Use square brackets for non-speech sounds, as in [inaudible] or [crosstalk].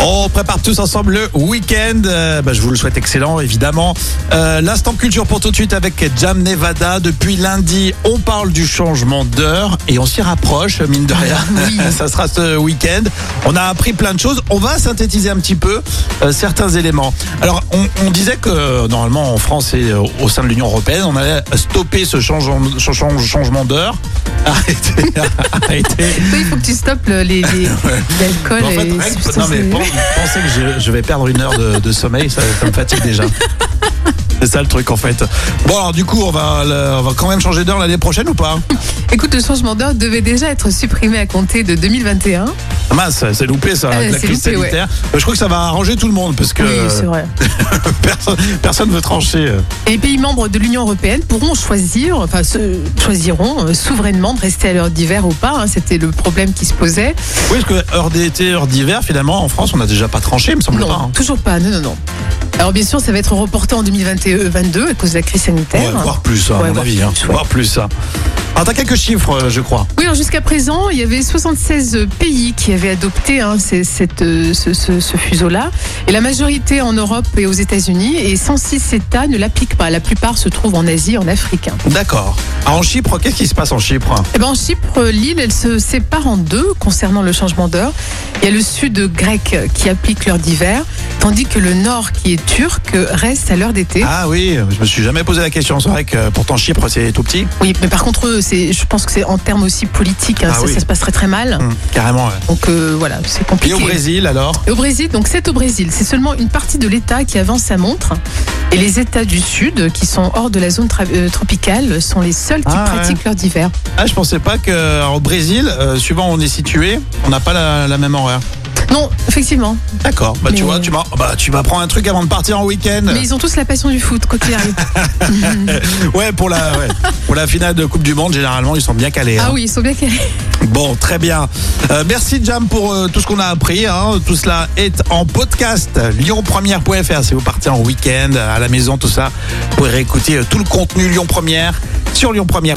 On prépare tous ensemble le week-end. Euh, bah, je vous le souhaite excellent, évidemment. Euh, L'instant culture pour tout de suite avec Jam Nevada. Depuis lundi, on parle du changement d'heure et on s'y rapproche, mine de rien. [laughs] Ça sera ce week-end. On a appris plein de choses. On va synthétiser un petit peu euh, certains éléments. Alors, on, on disait que normalement en France et au sein de l'Union européenne, on allait stopper ce changement, ce changement d'heure. [laughs] Arrêtez, arrêtez. Oui, il faut que tu stoppes le- les, les- [laughs] l'alcool. En fait, et- non mais penser que je, vais perdre une heure de, sommeil, ça, ça me fatigue déjà. C'est ça le truc en fait. Bon alors du coup on va, on va quand même changer d'heure l'année prochaine ou pas? Écoute, le changement d'heure devait déjà être supprimé à compter de 2021. Ah Mince, c'est loupé ça, avec la crise loupé, sanitaire. Euh, Je crois que ça va arranger tout le monde parce que Oui, c'est vrai. [laughs] personne, personne veut trancher. euh. Et les pays membres de l'Union européenne pourront choisir, enfin choisiront euh, souverainement de rester à l'heure d'hiver ou pas. hein. C'était le problème qui se posait. Oui parce que heure d'été, heure d'hiver finalement en France on n'a déjà pas tranché il me semble non, pas. hein. toujours pas. Non, non, non. Alors bien sûr, ça va être reporté en 2022 à cause de la crise sanitaire. Ouais, voire plus à Ouais, mon avis. hein. plus, ouais. Voire plus ça. Alors t'as quelques chiffres euh, je crois. Oui, alors jusqu'à présent, il y avait 76 pays qui avaient adopté hein, cette, euh, ce, ce- ce fuseau-là. Et la majorité en Europe et aux États-Unis. Et 106 États ne l'appliquent pas. La plupart se trouvent en Asie, en Afrique. hein. D'accord. Alors en Chypre, qu'est-ce qui se passe en Chypre? Eh ben, en Chypre, l'île, elle se sépare en deux concernant le changement d'heure. Il y a le sud grec qui applique l'heure d'hiver, tandis que le nord, qui est turc, reste à l'heure d'été. Ah oui, je me suis jamais posé la question. C'est vrai que pourtant Chypre c'est tout petit. Oui, mais par contre, c'est, je pense que c'est en termes aussi politiques, hein, Ah ça, oui. ça se passerait très mal. Hum, carrément. ouais. Donc euh, voilà, c'est Et compliqué. au Brésil alors? Et au Brésil, donc c'est au Brésil. C'est seulement une partie de l'État qui avance sa montre. Et les États du Sud, qui sont hors de la zone euh, tropicale, sont les seuls qui Ah, ouais. pratiquent l'heure d'hiver. Ah, je pensais pas qu'au Brésil, euh, suivant où on est situé, on n'a pas la, la même horaire. Non, effectivement. D'accord. Bah, tu Mais- vois, tu bah, tu m'apprends un truc avant de partir en week-end. Mais ils ont tous la passion du foot, quoi qu'il arrive. [laughs] Ouais, pour la, ouais. pour la finale de Coupe du Monde, généralement, ils sont bien calés. hein. ah oui, ils sont bien calés. Bon, très bien. Euh, merci Jam pour euh, tout ce qu'on a appris. hein. Tout cela est en podcast. lyonpremière.fr si vous partez en week-end, à la maison, tout ça. Vous pourrez réécouter euh, tout le contenu Lyon Première sur Lyon Première.